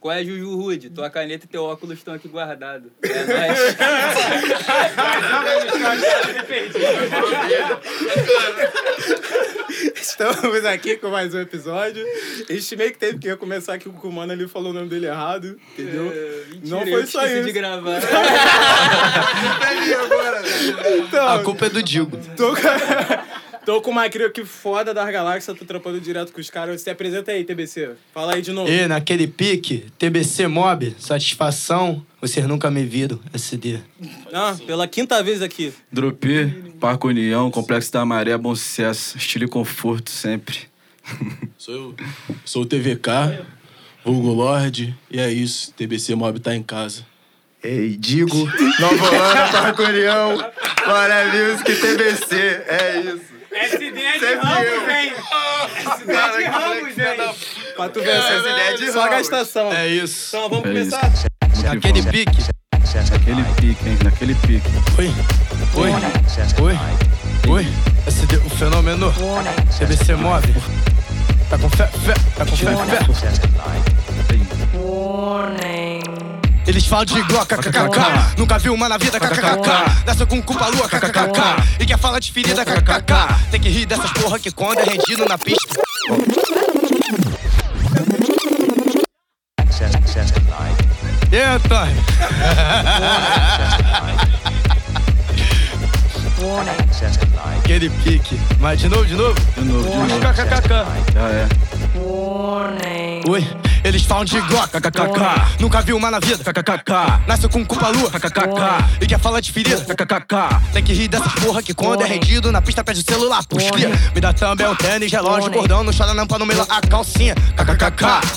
Qual é, Juju Rude? Tua caneta e teu óculos estão aqui guardados. É nóis. Estamos aqui com mais um episódio. A gente meio que teve que começar aqui com o Mano, ele falou o nome dele errado, entendeu? É, mentira, Não foi só isso. de gravar. Então, A culpa é do Digo. tô, com... tô com uma crio aqui foda das galáxias, tô trampando direto com os caras. Se apresenta aí, TBC. Fala aí de novo. E naquele pique, TBC Mob, satisfação, vocês nunca me viram, SD. Ah, pela quinta vez aqui. Drupi, Parque União, Complexo da Maré, bom sucesso, estilo e conforto sempre. Sou eu. Sou o TVK, vulgo Lorde, e é isso. TBC Mob tá em casa. Ei, digo, Nova Holanda, Parque União, Glória Music, TBC, é isso. SD de eu. hein? Que moleque filha da Pra tu ver, Essa ideia de só Ramos. gastação. É isso. Então vamos É começar? Aquele pique. Naquele pique, hein? Naquele pique. Oi. Oi. Oi. Oi. SD, o fenômeno. TBC Mob. Tá com fé, fé, tá com fé, fé. Eles falam de Glock, kkkk. Nunca vi uma na vida, kkkk. Nasceu com culpa lua, kkkk. E quer falar de ferida, kkkk. Tem que rir dessas porra que quando é rendido na pista. E aí, Antônio? Aquele pique. Mas de novo, de novo? De novo, de novo. Kkkk. Já é. Oi, eles falam de Glock, kkkk. Nunca vi uma na vida, kkkk. Nasceu com culpa lua, kkkk. E quer falar de ferida, kkkk. Tem que rir dessas porra que quando é rendido na pista pede o celular, pusquia. Me dá também um tênis, relógio, cordão, não chora não pra não melar a calcinha. Kkkk,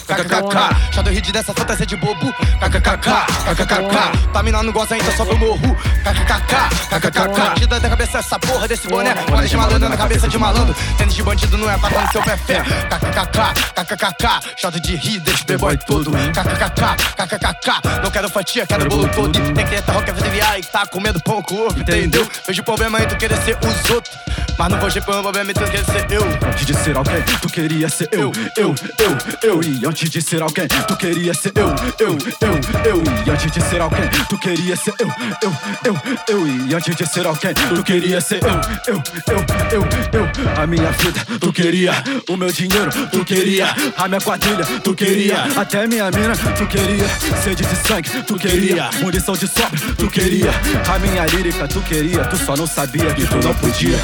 kkkk. Chá do hit dessa fantasia de bobo, kkkk, kkkk. Tá mina não goza, então só pro morro, kkkk, kkkk. Tira da cabeça essa porra desse boné, boné de malandro na cabeça de malandro. Tênis de bandido não é pra quando seu pé fé. Kkkk, kkkk. De rir playboy todo, kkkk, kkkk. Não quero fatia, quero bolo todo. Tem que ter rock viar e tá comendo pão com ovo, entendeu? Vejo problema em tu querer ser os outros, mas não vejo problema em tu querer ser eu. Antes de ser alguém, tu queria ser eu, eu, eu, eu. E antes de ser alguém, tu queria ser eu, eu, eu, eu. E antes de ser alguém, tu queria ser eu, eu, eu, eu. E antes de ser alguém, tu queria ser eu, eu, eu, eu, eu. A minha vida, tu queria. O meu dinheiro, tu queria. A minha quadrilha, tu queria. Até minha mina, tu queria. Sede de sangue, tu queria. Munição de sobra, tu queria. A minha lírica, tu queria. Tu só não sabia que tu não podia.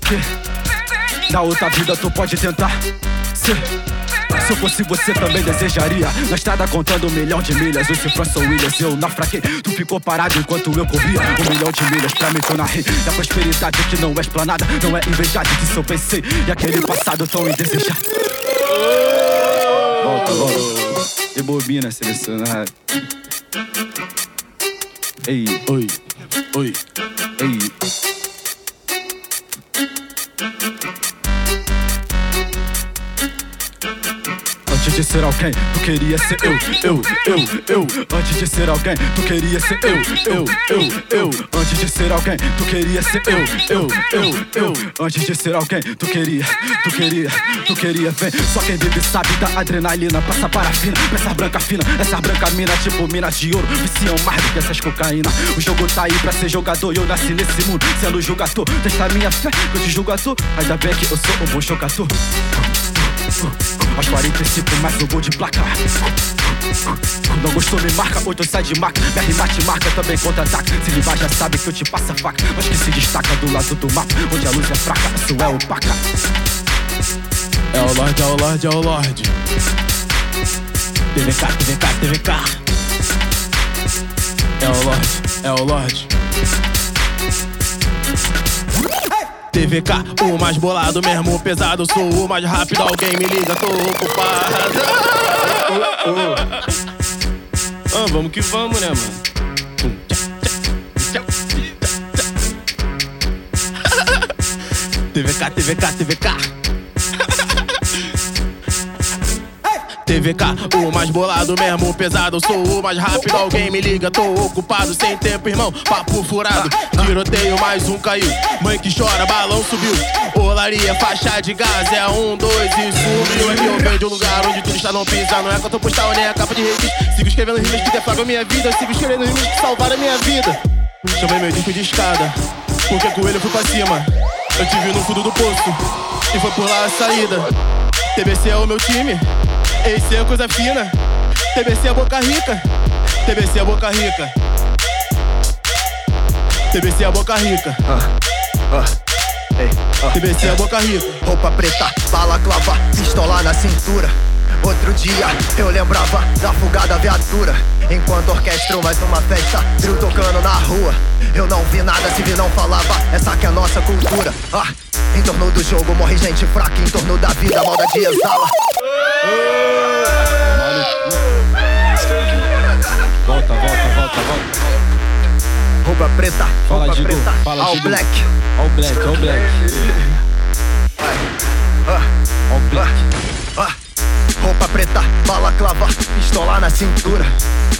Que? Na outra vida tu pode tentar ser. Se eu fosse você também desejaria Na estrada contando um milhão de milhas Eu se Franson Williams, eu naufraguei Tu ficou parado enquanto eu corria Um milhão de milhas pra mim tu narrei Da prosperidade que não é explanada Não é invejada, disso eu pensei E aquele passado tão indesejado Volta, volta. Rebobina, selecionar. Ei, Oi, oi. ei de ser alguém, tu queria ser eu, eu, eu, eu. Antes de ser alguém, tu queria ser eu, eu, eu, eu. Antes de ser alguém, tu queria ser eu, eu, eu, eu. Antes de ser alguém, tu queria, tu queria, tu queria, vem. Só quem vive sabe da adrenalina, passa parafina, essa branca fina, essa branca mina, tipo minas de ouro, viciam mais do que essas cocaína. O jogo tá aí pra ser jogador e eu nasci nesse mundo, sendo jogador. Testa minha fé, que eu te julgo à. Ainda bem que eu sou um bom jogador. Aos 45 mais um gol de placa Não gostou me marca, outro sai de marca Minha rima te marca, também contra-ataque Se livar já sabe que eu te passo a faca Mas que se destaca do lado do mapa Onde a luz é fraca, a sua é opaca É o Lorde, é o Lorde, é o Lorde. TVK, TVK, TVK. É o Lorde, é o Lorde. TVK, o mais bolado mesmo, pesado, sou o mais rápido, alguém me liga, tô ocupado. Ah, vamos que vamos, né, mano? TVK, TVK, TVK. TVK, o mais bolado mesmo, pesado. Sou o mais rápido, alguém me liga, tô ocupado, sem tempo, irmão. Papo furado, tiroteio, mais um caiu. Mãe que chora, balão subiu. Olaria, faixa de gás, é um, dois e subiu. Aqui eu venho de um lugar onde turista não pisa. Não é conta postal, nem é capa de revista. Sigo escrevendo rimas que deflagam minha vida. Sigo escrevendo rimas que salvaram minha vida. Chamei meu disco de escada, porque com ele eu fui pra cima. Eu te vi no fundo do poço, e foi por lá a saída. TBC é o meu time, esse é coisa fina. TBC é boca rica, TBC é boca rica. TBC é boca rica, Ei, ó. TBC é boca rica. Roupa preta, balaclava, pistola na cintura. Outro dia eu lembrava da fuga da viatura. Enquanto orquestro mais uma festa, trio tocando na rua. Eu não vi nada se vi não falava, essa que é a nossa cultura. Ah, em torno do jogo morre gente fraca, em torno da vida maldade exala. Volta, volta, volta, volta. Roupa preta, Fala, roupa Digo, preta, fala, all black. O black, o black. O black. Roupa preta, balaclava, pistola na cintura.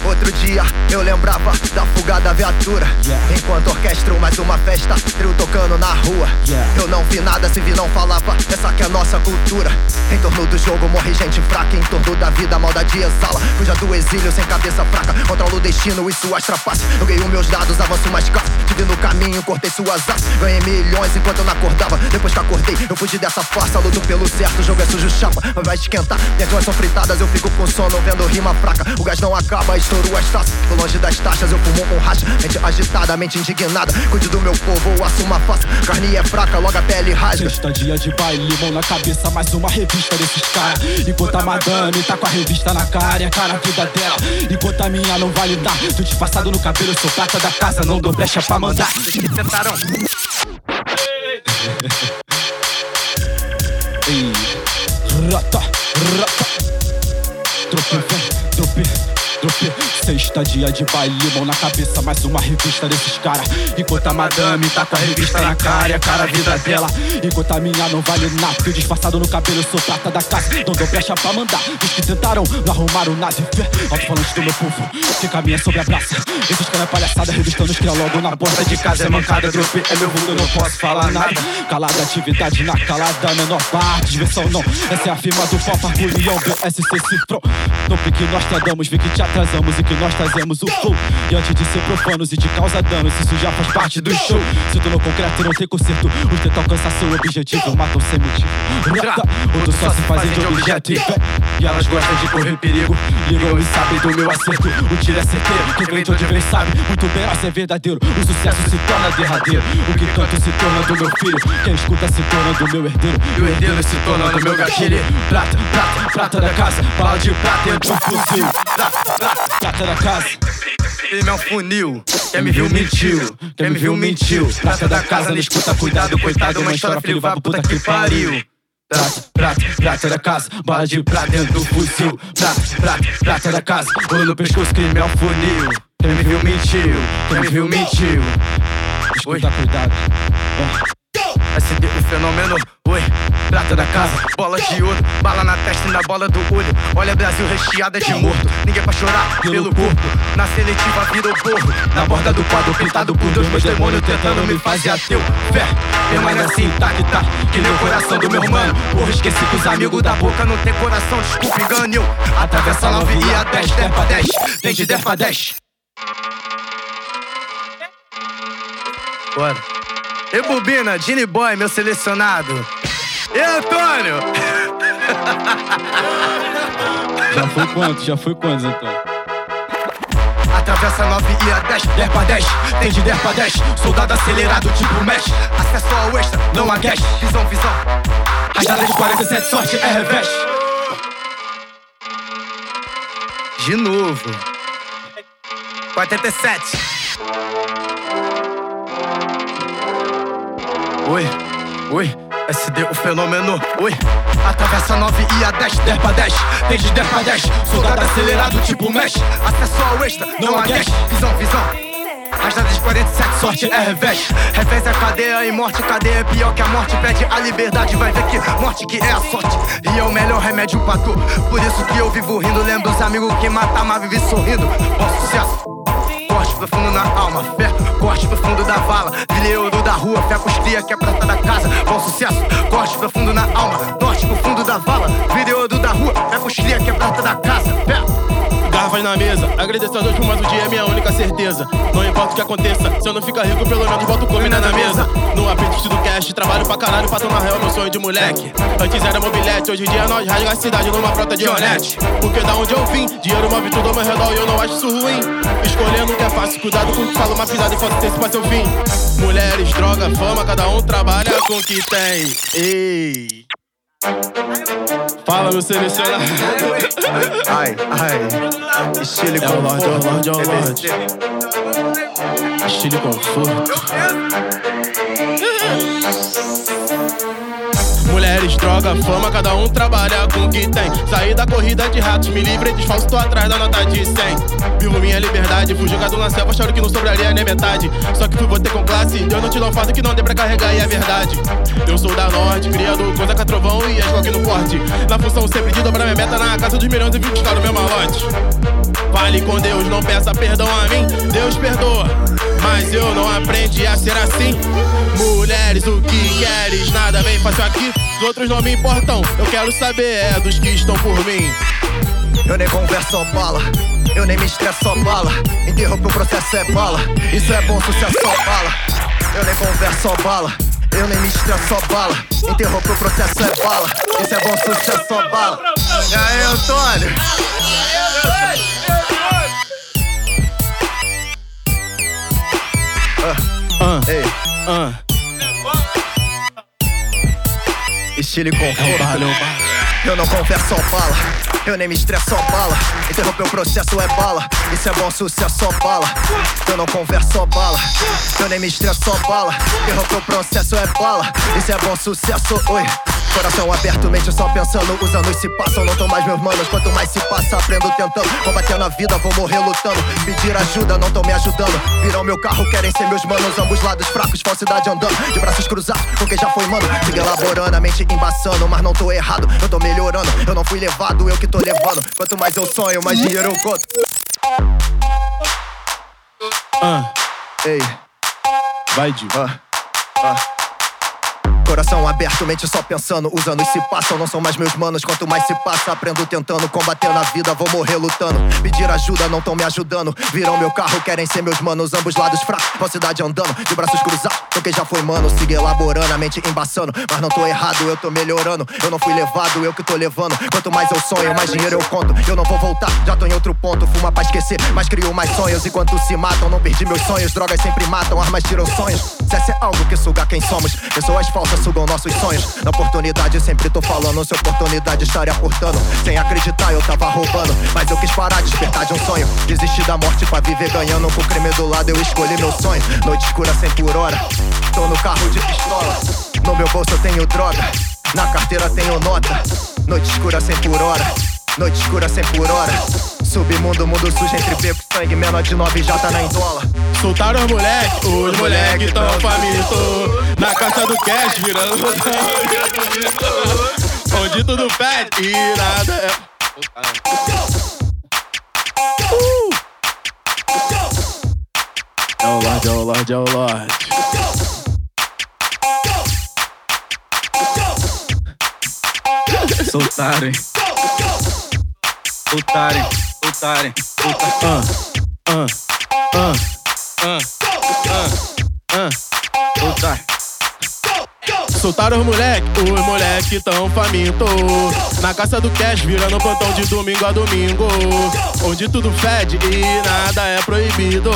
Outro dia eu lembrava da fuga da viatura. Yeah. Enquanto orquestro mais uma festa, trio tocando na rua. Yeah. Eu não vi nada, se vi não falava, essa que é a nossa cultura. Em torno do jogo morre gente fraca, em torno da vida a maldade exala. Fuja do exílio sem cabeça fraca, controlo o destino e suas trapaças. Joguei os meus dados, avanço mais fácil. Tive no caminho, cortei suas asas. Ganhei milhões enquanto eu não acordava. Depois que acordei, eu fugi dessa farsa. Luto pelo certo, o jogo é sujo chapa, mas vai esquentar. Minhas mãos são fritadas, eu fico com sono, vendo rima fraca. O gás não acaba, estouro as taças. Tô longe das taxas, eu fumo com racha. Mente agitada, mente indignada. Cuide do meu povo, eu assumo a face. Carne é fraca, logo a pele rasga. Sexta dia de baile, mão na cabeça, mais uma revista desses caras. Enquanto a madame tá com a revista na cara, a cara a vida dela. Enquanto a minha não vale nada. Tô disfarçado no cabelo, sou prata da casa, não dou brecha pra mandar. Tentaram. Ei, rata, rata. Trope, vem, trope, Sexta dia de baile, mão na cabeça, mais uma revista desses caras. Enquanto a madame tá com a revista na cara, e a cara a vida dela. Enquanto a minha não vale nada, eu disfarçado no cabelo, sou prata da casa. Não dou brecha pra mandar. Os que tentaram, não arrumaram nada. Alto-falante do meu povo, que caminha sobre a praça. Esses caras é palhaçada, revistando os cria logo na porta de casa. É mancada, drope, é meu eu não posso falar nada. Calada, atividade na calada, menor parte, diversão não. Essa é a firma do Papa, Julião, BSC Cifrão. Tope que nós tradamos, vê que te atrasamos e que nós trazemos o flow. E antes de ser profanos e de causa danos, isso já faz parte do show. Se tu no concreto não tem conserto, os tentam alcançar seu objetivo, matam sem motivo. Outros só se fazem de objeto e. E elas gostam de correr perigo, ligam e sabem do meu acerto. O tiro é certeiro, quem de onde vem sabe muito bem, mas é verdadeiro. O sucesso se torna derradeiro, o que canto se torna do meu filho. Quem escuta se torna do meu herdeiro, e o herdeiro se torna do meu gatilho. Prata, prata, prata da casa, bala de prata dentro do fuzil. Prata, prata, prata da casa. Ele é um funil. Quem me viu mentiu. Quem me viu mentiu. Prata da casa, não escuta, cuidado, coitado. Uma história, filho, pra puta que pariu. Prata, prata, prata da casa, bala de prata dentro do fuzil. Prata, prata, prata da casa, ouro no pescoço, crime é um funil. Quem me viu mentiu, quem me viu mentiu. Escuta, cuidado. Ó. SD, o fenômeno, oi, prata da casa, bola de ouro, bala na testa e na bola do olho. Olha, Brasil recheada de morto, ninguém pra chorar pelo corpo. Na seletiva virou porro, na borda do quadro pintado por Deus, meus demônios tentando me fazer ateu. Fé, permanece assim, tá que tá, que nem o coração do meu mano. Porra, esqueci que os amigos da boca não tem coração, desculpa, engano. eu. Atravessa a 9 e a 10, 10 pra 10, tem de 10 pra 10. Bora. E Bobina, Gini Boy, meu selecionado. E Antônio? Já foi quanto? Já foi quantos, então? Atravessa 9 e a 10, 10 pra 10, tem de 10 pra 10. Soldado acelerado, tipo mesh. Acesso ao extra, não há gas. Visão, visão. Rajada de 47, sorte é revés. De novo. 47. Oi, oi, SD o fenômeno, oi. Atravessa 9 e a 10, 10 pra 10, tem de 10 pra 10. Soldado acelerado, tipo mesh. Acesso ao extra, não há gas. Visão, visão. Rajada de 47, sorte é revés. Revés é cadeia e morte, cadeia é pior que a morte. Pede a liberdade, vai ver que morte que é a sorte. E é o melhor remédio pra tu. Por isso que eu vivo rindo, lembro os amigos que matam, mas vive sorrindo. Bom sucesso. Na alma, fé, corte profundo da vala. Vileiro da rua, fé pros cria que é prata da casa. Bom sucesso, corte profundo na alma, corte profundo da vala. Vileiro da rua, fé pros cria que é Garrafas na mesa, agradeço a Deus por mais um dia, é minha única certeza. Não importa o que aconteça, se eu não ficar rico, pelo menos boto comida na mesa. No apetite do cash, trabalho pra caralho, pra tomar real, meu sonho de moleque. Antes era mobilete, hoje em dia nós rasga a cidade numa frota de honete. Porque da onde eu vim, dinheiro move tudo ao meu redor e eu não acho isso ruim. Escolhendo o que é fácil, cuidado com o que fala, uma pisada e faço ter pra seu fim. Mulheres, droga, fama, cada um trabalha com o que tem. Ei. Fala, meu selecionado. Ai, ai. Estilo e É o Lorde, é o conforto. Lorde, é o Lorde. Estilo e conforto. Mulheres, droga, fama, cada um trabalha com o que tem. Saí da corrida de ratos, me livre de falso, tô atrás da nota de 100. Vivo minha liberdade, fui jogado na selva, achando que não sobraria nem metade. Só que fui botei com classe, Deus não te dá um fato que não dê pra carregar, e é verdade. Eu sou da norte, criado coisa com trovão e as no porte. Na função sempre de dobrar minha meta na casa dos milhões e vim buscar o meu malote. Fale com Deus, não peça perdão a mim, Deus perdoa. Mas eu não aprendi a ser assim. Mulheres, o que queres? Nada bem fácil aqui. Os outros não me importam. Eu quero saber é dos que estão por mim. Eu nem converso, só bala. Eu nem me estresso, só bala. Interrompe o processo, é bala. Isso é bom sucesso, só bala. Eu nem converso, só bala. Eu nem me estresso, só bala. Interrompe o processo, é bala. Isso é bom sucesso, só bala. E aí, Antônio? Ah, Ei, ah. Estilo e conforto. Eu não converso, só bala. Eu nem me estresso, só bala. Interromper o processo é bala. Isso é bom sucesso, só bala. Eu não converso, só bala. Eu nem me estresso, só bala. Interromper o processo é bala. Isso é bom sucesso, oi. Coração aberto, mente só pensando. Os anos se passam, não tô mais meus manos. Quanto mais se passa, aprendo tentando. Combatendo a vida, vou morrer lutando. Pedir ajuda, não tão me ajudando. Viram meu carro, querem ser meus manos. Ambos lados fracos, falsidade andando. De braços cruzados, com quem já foi mano. Siga elaborando, a mente embaçando. Mas não tô errado, eu tô melhorando. Eu não fui levado, eu que tô levando. Quanto mais eu sonho, mais dinheiro eu conto. Ah, Ei, vai, Dio. ah, ah. Coração aberto, mente só pensando. Os anos se passam, não são mais meus manos. Quanto mais se passa, aprendo tentando. Combater na vida, vou morrer lutando. Pedir ajuda, não tão me ajudando. Viram meu carro, querem ser meus manos. Ambos lados fracos, falsidade andando. De braços cruzados, com quem já foi mano. Siga elaborando, a mente embaçando. Mas não tô errado, eu tô melhorando. Eu não fui levado, eu que tô levando. Quanto mais eu sonho, mais dinheiro eu conto. Eu não vou voltar, já tô em outro ponto. Fuma pra esquecer, mas crio mais sonhos. Enquanto se matam, não perdi meus sonhos. Drogas sempre matam, armas tiram sonhos. Sucesso é algo que suga quem somos. Pessoas falsas sugam nossos sonhos. Na oportunidade, sempre tô falando. Se oportunidade estaria aportando. Sem acreditar, eu tava roubando. Mas eu quis parar, despertar de um sonho. Desistir da morte pra viver ganhando. Com o crime do lado, eu escolhi meu sonho. Noite escura 100 por hora. Tô no carro de pistola. No meu bolso eu tenho droga. Na carteira tenho nota. Noite escura 100 por hora. Noite escura 100 por hora. Submundo, mundo sujo entre beco e sangue. Menor de 9 já tá na endola. Soltaram os moleque, os moleque tão faminto. Na caça do cash, virando. Onde tudo pede e nada é. É o Lorde, é o Lorde, é o Lorde. Soltarem. Soltarem. Soltarem. Ah, ah. Soltar. Soltaram os moleque, os moleque tão faminto Na caça do cash, virando plantão de domingo a domingo Onde tudo fede e nada é proibido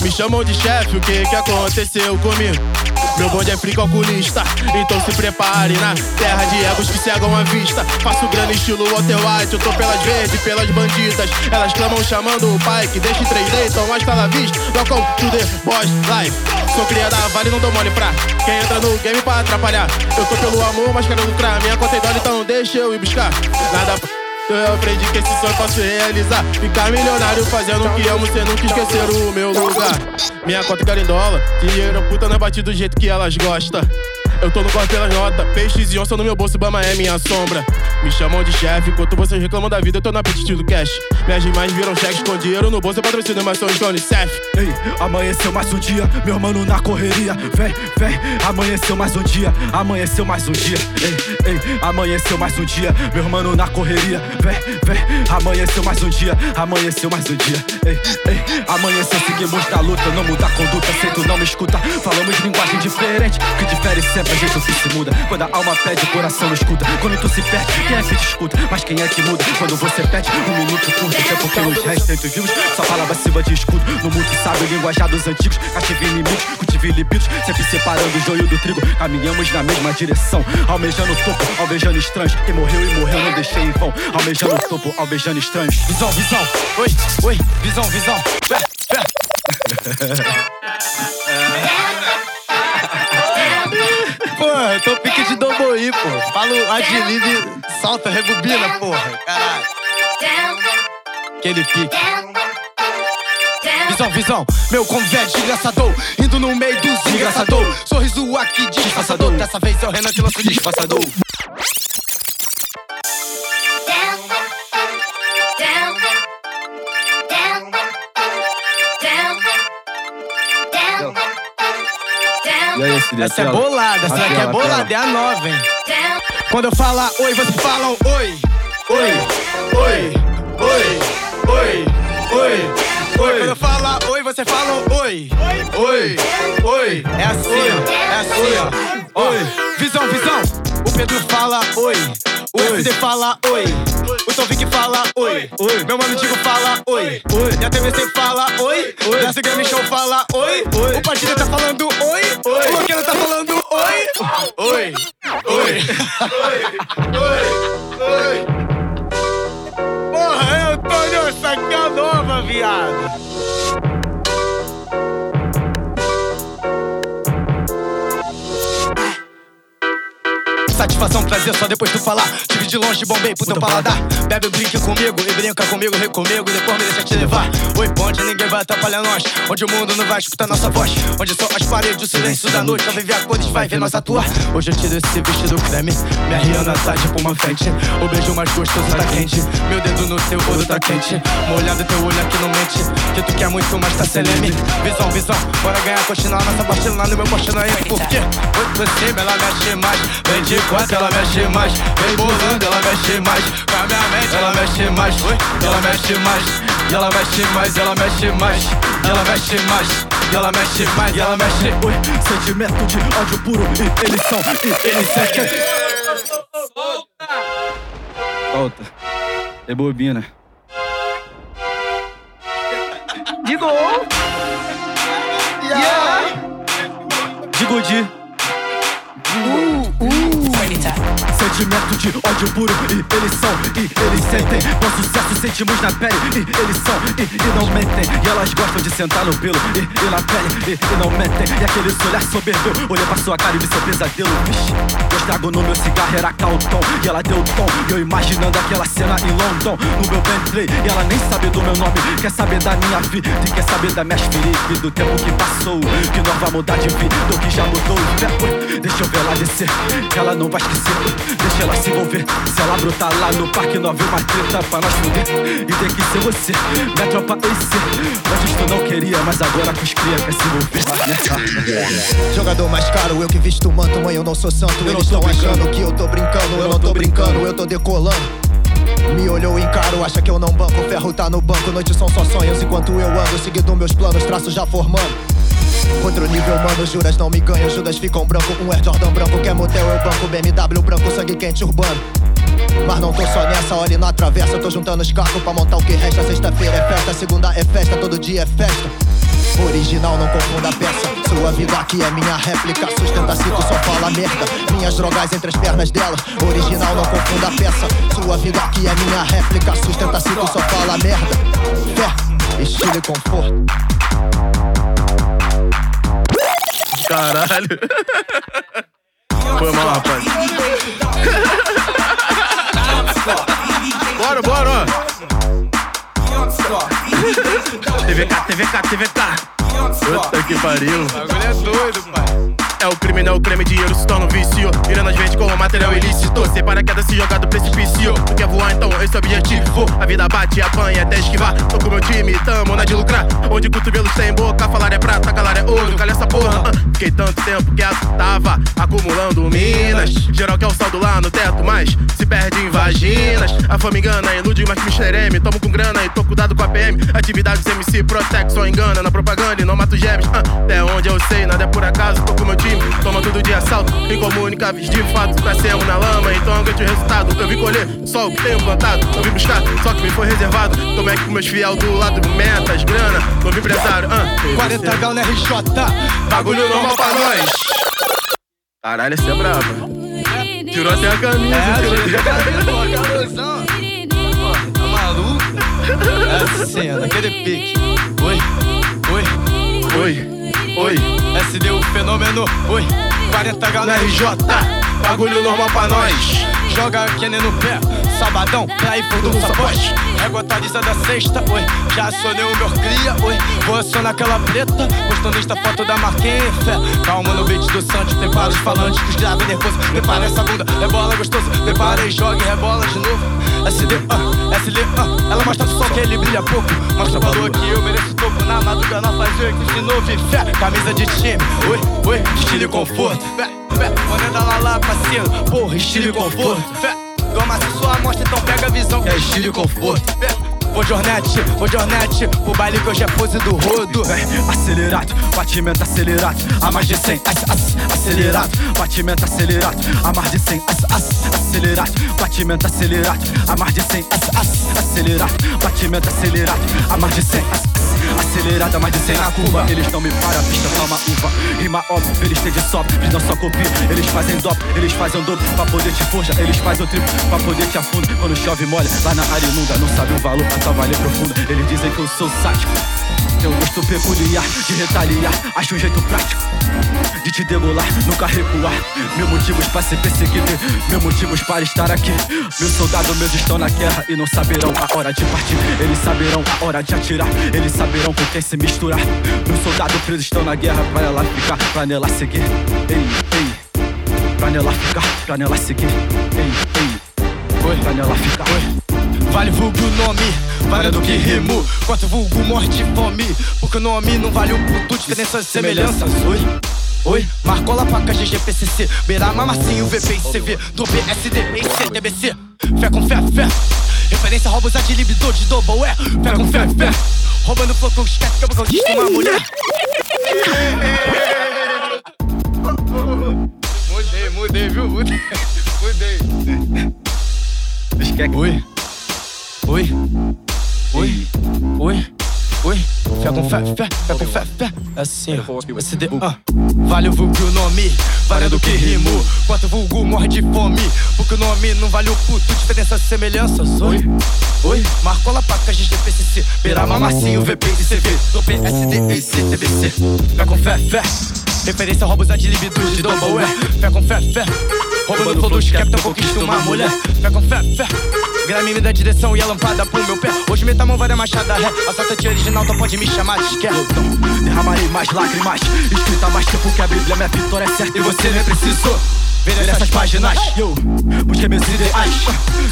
Me chamam de chefe, o que que aconteceu comigo? Meu bonde é frio calculista, então se prepare Na terra de egos que cegam a vista. Faço grana estilo Walter White, eu tô pelas verdes, pelas bandidas. Elas clamam chamando o pai que deixa em 3D, então mais tá na vista. Welcome to the boss life. Sou cria da Vale, não dou mole pra Quem entra no game pra atrapalhar. Eu tô pelo amor, mas quero lucrar. Minha conta é dólar, então deixa eu ir buscar. Nada Eu aprendi que esse sonho posso realizar. Ficar milionário fazendo o que amo, sem nunca esquecer o meu lugar. Minha conta em dólar, dinheiro puta não é batido do jeito que elas gostam. Eu tô no corte pelas notas, peixes e onça no meu bolso, Bama é minha sombra. Me chamam de chefe, enquanto vocês reclamam da vida, eu tô na apetite do cash. Minhas rimas viram cheques com dinheiro no bolso, patrocínio, mas são de Unicef. Ei, amanheceu mais um dia, meu mano na correria. Vem, vem, amanheceu mais um dia, amanheceu mais um dia. Ei, ei, amanheceu mais um dia, meu mano na correria. Vem, vem, amanheceu mais um dia, amanheceu mais um dia. Ei, ei, amanheceu, seguimos na luta, não muda a conduta, sei tu não me escuta. Falamos linguagem diferente, que difere sempre a jeito que se muda. Quando a alma pede, o coração não escuta. Quando tu se perde, quem é que te escuta? Mas quem é que muda? Quando você pede, um minuto curto, tempo que nos resta vivos. Só palavra passiva de escudo. No mundo sabe, linguajar dos antigos. Cative inimigos, cultive libidos. Sempre separando o joio do trigo. Caminhamos na mesma direção. Almejando o topo, alvejando estranhos. Quem morreu e morreu, não deixei em vão. Almejando o topo, alvejando estranhos. Visão, visão. Oi, oi, visão, visão. Pé, pé. Eu tô pique de Domoí, pô. Falo adlib, solta, rebobina, porra. Caralho. Aquele pique. Visão, visão, meu convite desgraçador Indo no meio dos engraçador Sorriso aqui disfarçador Dessa vez é o Renan que lança o disfarçador E aí, Essa é bolada, essa daqui é bolada, é a nova, hein Quando eu falar oi, vocês falam oi Oi, oi, oi, oi, oi Oi. Quando eu falar oi, você fala oi. Oi, oi. É assim, ó. É assim, ó. Oi. Visão, visão. O Pedro fala oi. O SD fala oi. O Tom Vick fala oi. Oi. Meu mano Digo fala oi. Oi. E a TVC fala oi. Oi. E a Game Show fala oi. Oi. O Padilha tá falando oi. Oi. O Loqueiro tá falando oi. Oi. Oi. Oi. Porra, é Antônio, essa aqui é nova, viado. Satisfação trazer só depois tu falar. Tive de longe, bombei pro teu paladar. Bebe um drink comigo e brinca comigo, ri comigo. Depois me deixa te levar. Oi, ponte, ninguém vai atrapalhar nós. Onde o mundo não vai escutar nossa voz. Onde só as paredes, o silêncio da noite. Vai viver a cores, vai ver nós atuar. Hoje eu tiro esse vestido creme. Minha Rihanna tá tipo uma frente. O beijo mais gostoso tá quente. Meu dedo no teu olho tá quente. Molhado teu olho aqui não mente. Que tu quer muito, mas tá seleme. Visão, visão, bora ganhar, continuar nossa partida lá no meu postino aí. Por quê? Oi, por cima, ela mexe mais. Vem de quatro, ela mexe mais. Vem bolando, ela mexe mais. Com a minha mente, ela mexe mais. Oi, ela mexe mais. E ela mexe mais, ela mexe mais. Ela mexe mais. E ela mexe mais, e ela mexe. Oi, sentimento de ódio puro e eles são, e eles sentem. Solta. É bobina. Digo! Digo de. Sentimento de ódio puro e eles são e eles sentem Bom sucesso sentimos na pele e eles são e, e não mentem. E elas gostam de sentar no pelo e, e na pele e, e não mentem. E aquele olhar soberbeu, olhei pra sua cara e vi seu pesadelo. Vixe, eu estrago no meu cigarro era Calton E ela deu tom, e eu imaginando aquela cena em London No meu Bentley, e ela nem sabe do meu nome. Quer saber da minha vida e quer saber das minhas feridas Do tempo que passou, que nós vai mudar de vida Ou que já mudou. Deixa eu ver ela descer, que ela não vai Deixa ela se envolver Se ela brotar lá no parque, nós viu mais treta pra nós fuder E tem que ser você, minha tropa EC Antes tu não queria, mas agora com os cria quer se envolver? Jogador mais caro, eu que visto o manto, mãe, eu não sou santo. Eu não Eles estão brincando. achando que eu tô brincando, eu não tô brincando, eu tô decolando. Me olhou em caro, acha que eu não banco, ferro tá no banco, noites são só sonhos enquanto eu ando, seguindo meus planos, traços já formando. Outro nível, mano, juras não me ganham, Judas ficam branco, um Air Jordan branco, quer motel, eu banco, BMW branco, sangue quente urbano. Mas não tô só nessa, olhe na travessa, tô juntando os cacos pra montar o que resta. Sexta-feira é festa, segunda é festa, todo dia é festa. Original, não confunda a peça. Sua vida aqui é minha réplica. Sustenta ciclo, só fala merda. Minhas drogas entre as pernas dela. Original, não confunda a peça. Sua vida aqui é minha réplica. Sustenta ciclo, só fala merda. Fé, estilo e conforto. Caralho. Foi mal, rapaz. bora, bora, ó. TVK, TVK, TVK. Puta que pariu. O bagulho é doido, pai. É o crime, não é o creme, dinheiro se torna um vício. Vezes como material ilícito. Sem paraquedas se jogar do precipício. Tu quer voar, então esse é o objetivo. A vida bate, apanha até esquivar. Tô com meu time, tamo na de lucrar. Onde cotovelos tem boca, falar é prata, calar é ouro. Calha essa porra. ah. Fiquei tanto tempo que tava acumulando minas. Geral quer o saldo lá no teto, mas se perde em vaginas. A fama engana, ilude, mas Mr. M. Tomo com grana e tô cuidado com a PM. Atividades MC Protect, só engana na propaganda e não mato gems. ah. Até onde eu sei, nada é por acaso. Tô com meu time, toma tudo de assalto. Incomunicáveis de fato, nascemos na lama, então aguente o resultado. Eu vim colher só o que tenho plantado. Não vim buscar só que me foi reservado. Tomei aqui com meus fiel do lado, metas, grana, novo empresário. ah. 40 gal na RJ. Bagulho normal pra nós. Caralho, essa é brava. Tirou até a camisa, tirou até a camisa. Tá maluco? É cena, aquele pique. Oi, oi, Oi, oi, SD o fenômeno. Oi, 40 gal na RJ. Bagulho normal pra nós. Joga Kenny no pé, sabadão, pra ir por do sapote. Regotadiza da sexta, oi. Já acionei o meu cria, oi. Vou acionar aquela preta, postando esta foto da Marquinhos, fé. Calma no beat do Santos, prepara os falantes, dos graves nervoso. Prepara essa bunda, rebola gostoso. Prepara e joga e rebola de novo. SD, ah, SD, ah. Ela mostra só que ele brilha pouco. Mostra o valor que eu mereço topo. Na madrugada faz que de novo fé. Camisa de time, oi, oi, estilo e conforto. Fé, fé, moneda lá lá, parceiro. Porra, estilo e conforto. Fé, toma se sua amostra, então pega a visão. É estilo e conforto. Fé, Vou jornete, vou jornete, pro baile que hoje é pose do rodo. Acelerado, batimento acelerado, a mais de 100, ac, ac, acelerado, batimento acelerado, a mais de 100, ac, ac, acelerado, batimento acelerado, a mais de 100, ac, ac, acelerado, batimento acelerado, a mais de 100, ac, ac, acelerado, a mais de 100 na curva. Eles não me param, a pista toma uva, rima óbvio, eles têm de sobra, eles não só copiam, eles fazem dobro, eles fazem o dobro pra poder te forja, eles fazem o triplo pra poder te afunda. Quando chove molha, lá na área inunda, não sabe o valor, a tua valha é profunda. Eles dizem que eu sou sádico. Um gosto peculiar de retaliar, acho um jeito prático de te degolar, nunca recuar. Mil motivos pra ser perseguido, mil motivos para estar aqui. Mil soldados meus estão na guerra e não saberão a hora de partir. Eles saberão a hora de atirar, eles saberão com quem se misturar. Mil soldados presos estão na guerra, pra ela ficar, pra nela seguir. Ei, ei, pra nela ficar, pra nela seguir. Ei, ei, Oi, pra nela ficar. Vale vulgo nome, vale do que rimo. Quanto vulgo morte e fome. Porque o nome não vale um puto, diferenças e semelhanças. Oi, oi, Marcola, Paca, GGPCC. Beira, Mamassinho, VP e CV. Do PSD, EC, TBC. Fé com fé, fé. Referência roubos de libido de double é. Fé com fé, fé. Roubando flow com esquece que eu vou conquistar uma mulher. Mudei, mudei, viu? Mudei. Mudei. Oi. Oi. Oi. Oi. Oi. Fé com fé, fé, fé com fé, fé. Assim. SD, ah. Vale o vulgo o nome, vale do que rimo. Quanto vulgo morre de fome. Porque o nome não vale o puto, diferenças semelhanças. Oi. Oi. Marcola, Paca, GGPCC. Beira, Mamassinho, VP e CV. Do PSD, EC, TBC. Fé com fé, fé. Referência a roubos de libido de double é. Fé com fé, fé. Roubando flow dos capitão, conquista uma mulher. Fé com fé, fé. Grame me dá direção e a lâmpada pro meu pé. Hoje meta a mão, dar machada ré. Assaltante original, então pode me chamar de esquerda. Derramarei mais lágrimas, escrita mais tempo que a Bíblia, minha vitória é certa E você nem precisou ver essas páginas. Eu busquei meus ideais,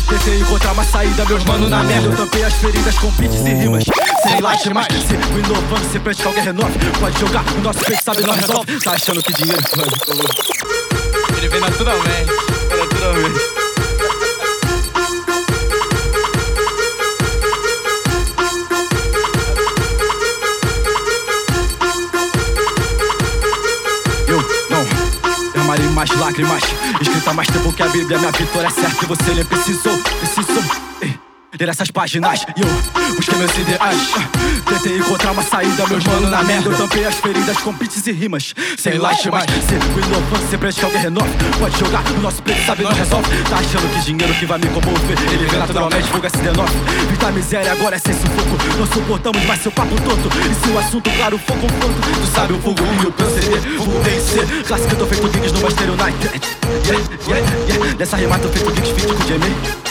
tentei encontrar uma saída, meus mano na merda. Eu tampei as feridas com beats e rimas. Sem lágrimas, sempre inovando, sempre antes que alguém renove. Pode jogar, o nosso peito sabe, não resolve. Tá achando que dinheiro Ele vem naturalmente. Naturalmente. Mais lágrimas, escrita mais tempo que a Bíblia, minha vitória é certa. E você nem precisou, precisou. Ler essas páginas e eu busquei meus ideais. Tentei encontrar uma saída, meus mano na merda. Eu tampei as feridas com beats e rimas. Sem lágrimas, sempre inovando, sempre antes que alguém renove. Pode jogar, o nosso preto sabe, não resolve. Tá achando que dinheiro que vai me comover? Ele vem naturalmente, vulga SD9. Vida miséria, agora é sem sufoco. Não suportamos mais seu papo tonto. E se o assunto, claro, for confronto, tu sabe o fogo e o tem que ser. Clássico, eu tô feito gigs no Master United. Yeah, yeah, yeah. Nessa rima, tô feito gigs feito com o Jamie.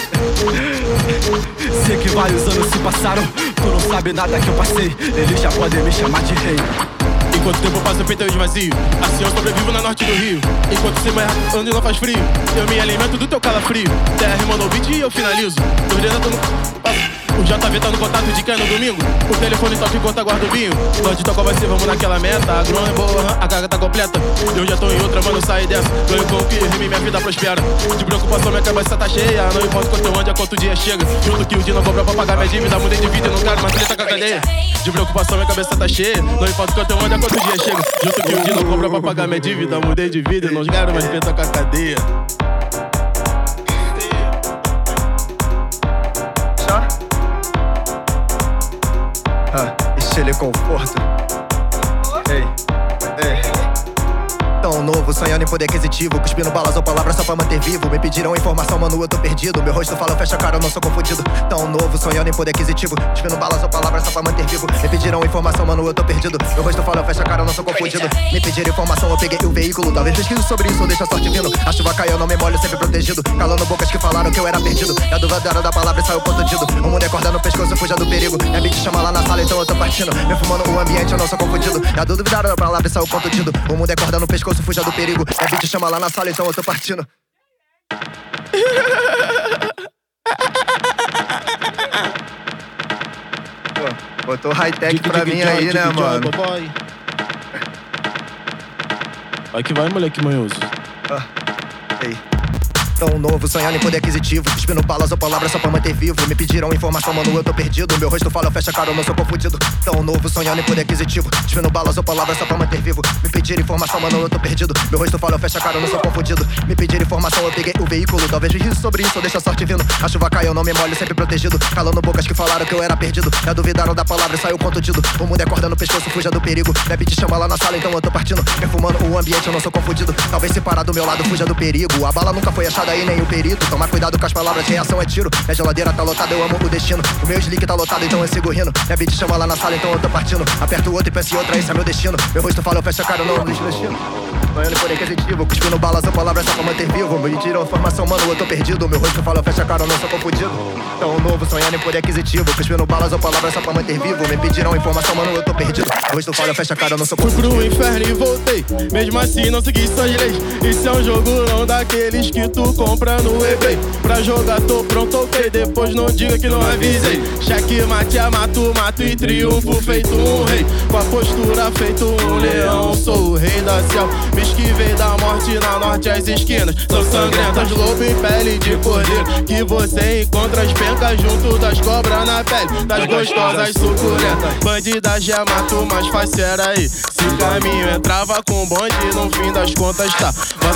Sei que vários anos se passaram, tu não sabe nada que eu passei. Eles já podem me chamar de rei. Enquanto o tempo passa, o peito eu esvazio. Assim eu sobrevivo na norte do rio. Enquanto cima é onde não faz frio. Eu me alimento do teu calafrio. Terra rimando o beat e eu finalizo. Meus dedos tão no. O JV tá no contato de quem no domingo? O telefone toca enquanto aguarda o vinho. Nós de qual vai ser, vamos naquela meta. A grona é boa, a carga tá completa. Eu já tô em outra, mano, sai dessa. Ganho com o que rime, minha vida prospera. De preocupação, minha cabeça tá cheia. Não importa quanto eu ande, é quanto o dia chega. Junto que o dia não cobra pra pagar minha dívida. Mudei de vida não quero mais treta com a cadeia. De preocupação, minha cabeça tá cheia. Não importa quanto eu ande, é quanto o dia chega. Junto que o dia não cobra pra pagar minha dívida. Mudei de vida não quero mais treta com a cadeia. Ah, estilo e conforto. Ei, ei. Novo, sonhando em poder aquisitivo. Cuspindo balas ou palavras só pra manter vivo. Me pediram informação, mano, eu tô perdido. Meu rosto fala, fecha a cara, eu não sou confundido. Tão novo, sonhando em poder aquisitivo. Cuspindo balas ou palavras só pra manter vivo. Me pediram informação, mano, eu tô perdido. Meu rosto fala, fecha a cara, eu não sou confundido. Me pediram informação, eu peguei o veículo. Talvez pesquise sobre isso ou deixa a sorte vindo. A chuva caiu, não me molho, sempre protegido. Calando bocas que falaram que eu era perdido. E a dúvida era da palavra e saiu contundido. O mundo é corda no pescoço, fuja do perigo. Minha beat chama lá na sala, então eu tô partindo. Me fumando o ambiente, eu não sou confundido. E dúvida era da palavra e saiu contundido. O mundo é corda no pescoço, fuja do perigo. Minha beat chama lá na sala, então eu tô partindo. Pô, Botou high-tech pra mim aí, né, mano? Vai que vai, moleque manhoso. Ei. Tão novo, sonhando em poder aquisitivo. Cuspindo balas ou palavras só pra manter vivo. Me pediram informação, mano, eu tô perdido. Meu rosto fala, fecha eu não sou confundido. Tão novo, sonhando em poder aquisitivo. Cuspindo balas ou palavras só pra manter vivo. Me pediram informação, mano, eu tô perdido. Meu rosto fala, fecha eu não sou confundido. Me pediram informação, eu peguei o veículo. Talvez ri sobre isso deixa a sorte vindo. A chuva caiu, não me molho, sempre protegido. Calando bocas que falaram que eu era perdido. Já duvidaram da palavra e saiu contundido. O mundo é corda no pescoço, fuja do perigo. Minha beat chama lá na sala, então eu tô partindo. Perfumando o ambiente, eu não sou confundido. Talvez se parar do meu lado, fuja do perigo. A bala nunca foi achada aí, nem o perito. Tomar cuidado com as palavras, reação é tiro. Minha geladeira tá lotada, eu amo o destino. O meu slick tá lotado, então eu sigo rindo. Minha beat chama lá na sala, então eu tô partindo. Aperto outro e penso em outra, esse é meu destino. Meu rosto fala, eu fecho a cara, eu não deixo destino. Sonhando por aquisitivo, cuspindo balas ou palavras só pra manter vivo. Me tiram informação, mano, eu tô perdido. Meu rosto fala, eu fecho a cara, eu não sou confundido. Tão novo, sonhando em poder aquisitivo. Cuspindo balas ou palavras só pra manter vivo. Me pediram informação, mano, eu tô perdido. Meu rosto fala, eu fecho a cara, eu não sou Fui confundido. pro inferno e voltei. Mesmo assim, não segui suas leis. Isso é um jogo não daqueles que tu compra no eBay. Pra jogar, tô pronto, ok. Depois não diga que não avisei. Cheque, mate, mato, mato e triunfo feito um rei. Com a postura feito um leão. Sou o rei da selva. Me esquivei da morte na norte, as esquinas são sangrentas. Lobo em pele de cordeiro. Que você encontra as pencas junto das cobras na pele. Das gostosas suculentas. Bandida já mato, mas fácil era aí. Se caminho entrava com bonde, no fim das contas tá.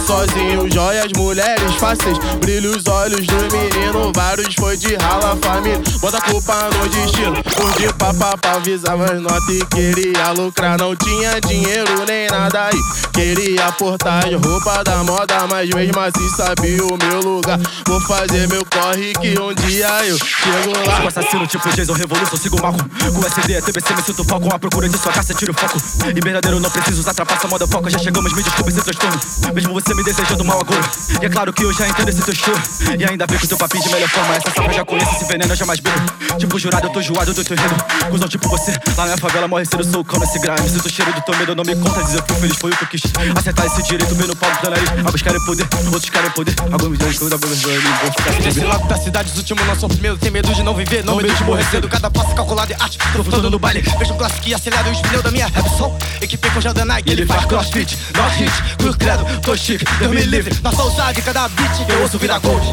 Sozinho, joias, mulheres fáceis. Brilha os olhos do menino. Vários foi de rala, família. Bota a culpa no destino. Por de papá pra avisar as notas e queria lucrar. Não tinha dinheiro nem nada aí. Queria portar de roupa da moda, mas mesmo assim sabia o meu lugar. Vou fazer meu corre que um dia eu chego lá. Sigo assassino tipo Jason Revolution, sigo Malcolm Com SD, TBC, me sinto palco À procura de sua caça, tiro o foco E verdadeiro não preciso usar trapaça, moda foca Já chegamos, me desculpe esse transtorno Mesmo você me desejando mal agora E é claro que eu já entendo esse teu show E ainda vem com teu papinho de melhor forma. Essa safra eu já conheço, esse veneno eu jamais bebo Tipo jurado, eu tô joado do teu reino Cusão tipo você, lá na favela morre cedo Sou o cão nesse grime, sinto o cheiro do teu medo Não me conta, dizer fui feliz, foi o que eu quis. Acertar esse direito, bem no palco do nariz. Alguns querem poder, outros querem poder. Alguns querem poder, alguns querem poder Desse lado da cidade, os últimos não são primeiros. Tem medo de não viver, não medo de morrer cedo. Cada passo calculado é arte, tô flutuando no baile. Vejo um clássico que acelera os pneus da minha rap soul. Equipe com Jordan Nike, ele faz crossfit. Não hit, cruz credo, tô chique, Deus me livre. Nossa ousada cada beat eu ouço vira gold.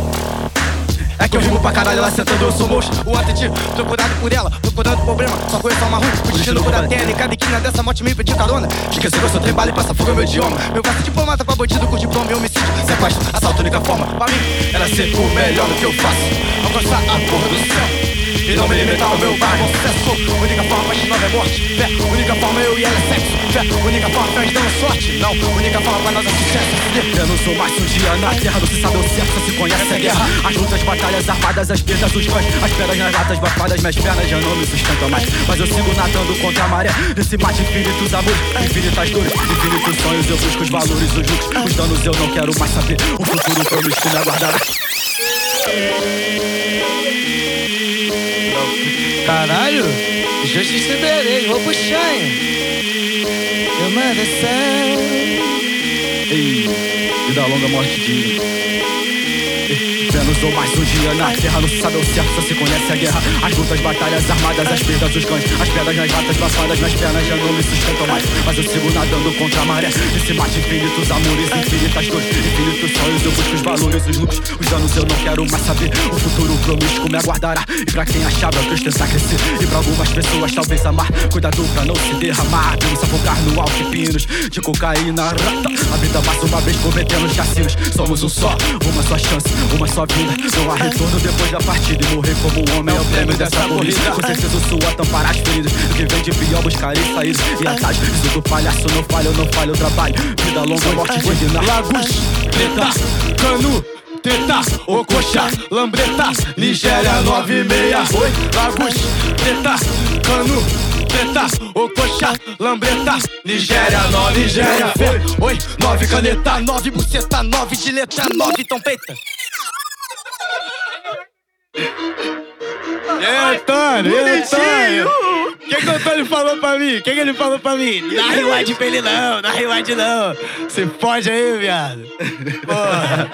É que eu rimo pra caralho, ela sentando, eu sou monstro. O atitude, procurado por ela, procurando problema. Só conheço uma ruim, o destino por terra. E cada esquina dessa morte me pediu carona. Esqueceu que eu sou tribal e passa fogo é meu idioma. Meu braço diplomata pra bandido com diploma e homicídio. Sequestro, assalto, única forma. Pra mim, ela ser o melhor do que eu faço. Alcançar a porra do céu. E não me limitar ao meu bairro Sucesso, única forma, mas não é morte Fé, única forma, eu e ela é sexo Fé, única forma, nós damos sorte Não, única forma pra nós é sucesso Eu não sou mais um dia na terra, não se sabe o certo, só se conhece a guerra. As lutas, batalhas armadas, as perdas, os fãs, as pedras nas latas, bafadas, minhas pernas já não me sustentam mais. Mas eu sigo nadando contra a maré, nesse mar de infinitos amores, infinitas dores, infinitos sonhos. Eu busco os valores, os looks, os danos eu não quero mais saber. O futuro prometido me aguardar. Caralho, Justiça Iberê, vou puxar, hein? Eu mando céu. Ei, vida longa, morte digna. Vênus ou mais um dia na terra Não sabe ao certo, só se conhece a guerra. As lutas, batalhas armadas, as perdas, os cães. As pedras nas ratas, passadas nas pernas Já não me sustentam mais. Mas eu sigo nadando contra a maré. Nesse mar de infinitos amores, infinitas dores Infinitos sonhos, eu busco os valores Os lucros, os danos. Eu não quero mais saber. O futuro promíscuo me aguardará. E pra quem achava que eu tentar crescer. E pra algumas pessoas talvez amar. Cuidado pra não se derramar. Vamos afogar no alto pinos De cocaína, rata. A vida passa uma vez cometendo chacinos Somos um só, uma só chance, uma só vida. Não há retorno depois da partida E morrer como homem é o prêmio dessa corrida. Com certeza eu sou a tampar as feridas. O que vem de pior buscarei saídas E atalhos, isso do palhaço não falha, eu não falho, eu trabalho. Vida longa, morte digna Lagos, treta, cano, teta, ocoxa, lambreta, Nigéria 96. Oi, Lagos, treta, cano, teta, ocoxa, lambreta, Nigéria 9, Nigéria. Oi, oi, 9 caneta, 9 buceta, 9 de letra, 9 trompeta. E aí, Antônio? E aí, Antônio? O que, que o Antônio falou pra mim? O que, que ele falou pra mim? Dá rewind pra ele não, dá rewind não. Você pode aí, viado. Porra.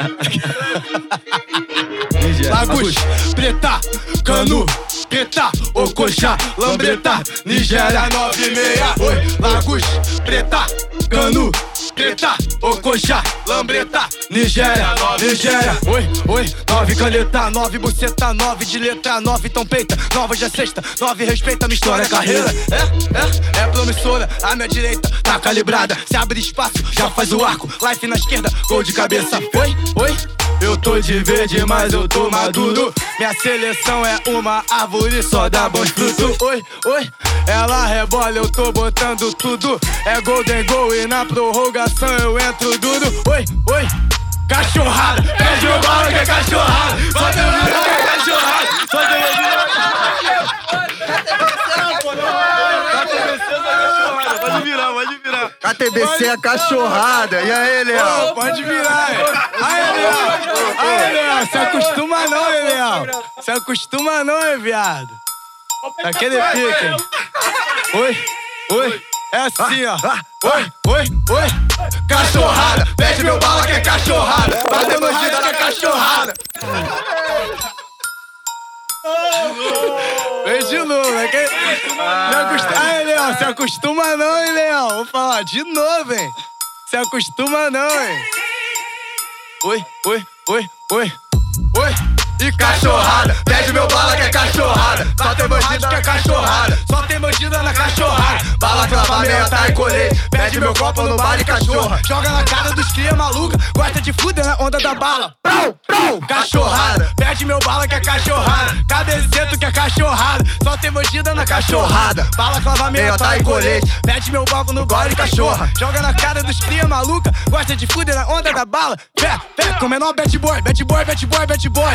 Lagos, preta, cano, preta, ocoxa, lambreta, Nigéria 96. Oi, Lagos, preta, cano, preta, ocoxa, lambreta, Nigéria, Nigéria. Oi, oi, nove caneta, nove buceta, nove de letra, nove trompeta, nova já sexta, nove respeita minha história, carreira. É, é, é promissora, a minha direita tá calibrada, se abre espaço, já faz o arco, life na esquerda, gol de cabeça. Oi, oi. Eu tô de verde, mas eu tô maduro. Minha seleção é uma árvore, só dá bons frutos. Oi, oi, ela rebola, eu tô botando tudo. É golden goal e na prorrogação eu entro duro. Oi, oi, cachorrada, pede o bola que é cachorrada. Só tem uma que é cachorrada. Só tem uma Pode virar, pode virar. KTBC é cachorrada. E aí, Léo? Pode virar, é. Aí, Leão. Aí, Leão. Se acostuma não, hein, Leão. Se acostuma não, hein, viado. Aquele pique. Oi, oi. É assim, ó. Oi, oi, oi. Cachorrada. Pede meu bala que é cachorrada. Bateu no vida que é cachorrada. Vem de novo, é que... Não acostuma... Aí, Leão, se acostuma não, hein, Leão. Vou falar de novo, hein. Se acostuma não, hein. Oi, oi, oi, oi, oi. E cachorrada, pede meu bala que é cachorrada. Só tem bandido que é cachorrada. Só tem bandida na cachorrada. Bala clava meia, tá e colei. Pede meu copo no bar e cachorra. Joga na cara dos cria maluca. Gosta de fuder na onda da bala. Cachorrada. Pede meu bala que é cachorrada. Cabeceto que é cachorrada. Bandida na cachorrada. Bala clava meia, tá e colei. Pede meu copo no bar e cachorra. Joga na cara dos cria maluca. Gosta de fuder na onda da bala. Pé, pé, com menor bad boy, bad boy, bad boy, bad boy.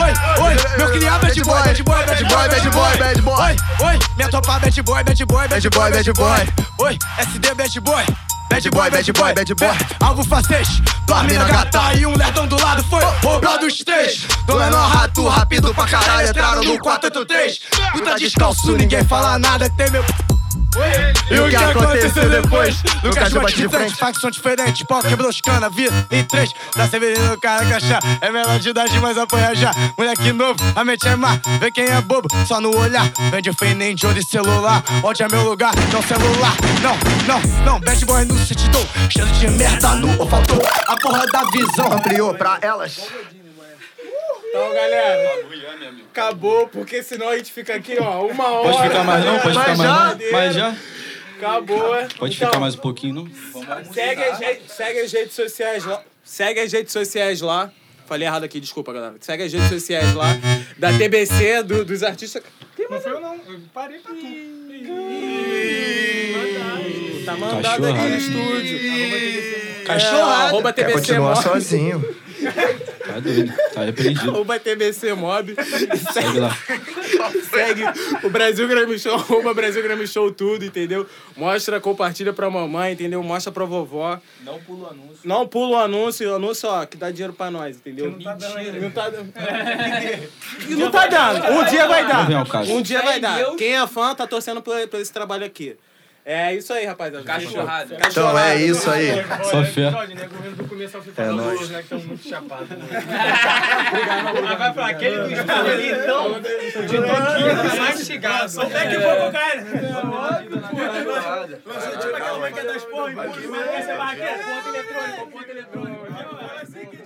Oi, oi, meu criado bad boy, bad boy, bad boy, bad boy, bad boy. Oi, oi, minha topa bad boy, bad boy, bad boy, bad boy. Oi, SD bad boy. Bad boy, bad boy, bad boy. Alvo facês, tua mina gata e um lerdão do lado foi roubado os três. Do menor rato, rápido pra caralho, entraram no 483. Puta descalço, ninguém fala nada, tem meu. E o que aconteceu depois? Lucas bate de frente, facção diferente, pau quebrou os cana, vida em três. Da Severino, cara cachá, é menor de idade, mas apanha já. Moleque novo, a mente é má, vê quem é bobo, só no olhar. Vende o nem de olho e celular, onde é meu lugar, não celular. Não, não, não, bad boy no city dou, cheiro de merda no, ou faltou a porra da visão. Ampliou pra elas. Então, galera, acabou, porque senão a gente fica aqui, ó, uma hora. Pode ficar mais não? Pode ficar mais não? Mais já? Acabou, é. Pode Então, ficar mais um pouquinho, não? Segue as, re- segue as redes sociais lá. Segue as redes sociais lá. Falei errado aqui, desculpa, galera. Segue as redes sociais lá. Da TBC, do- dos artistas. Não foi eu não, eu parei pra tu. Tá mandado aqui no estúdio. Cachorrada. É, arroba Quer TBC continuar Morte. sozinho. Tá doido. Tá repreendido. Arroba TBC Mob. Segue lá. Segue o Brasil Grammy Show, arroba Brasil Grammy Show tudo, entendeu? Mostra, compartilha pra mamãe, entendeu? Mostra pra vovó. Não pula o anúncio. Não pula o anúncio, o anúncio, ó, que dá dinheiro pra nós, entendeu? Não tá dando. Não tá dando. Não tá dando. Um dia vai dar. Um dia vai dar. Quem é fã tá torcendo por, por esse trabalho aqui. É isso aí, rapaziada. Cachorrada. Então é isso aí. Só fé. Né? Governo do começo ao fim É é nóis. né? Que estão muito chapados. Vai pra aquele do estúdio ali, então. De toquinha, mastigado. Só até que foi com o cara. Tipo aquela máquina das porras, empurra, mas essa é barraqueira, ponto eletrônico, ponto eletrônico.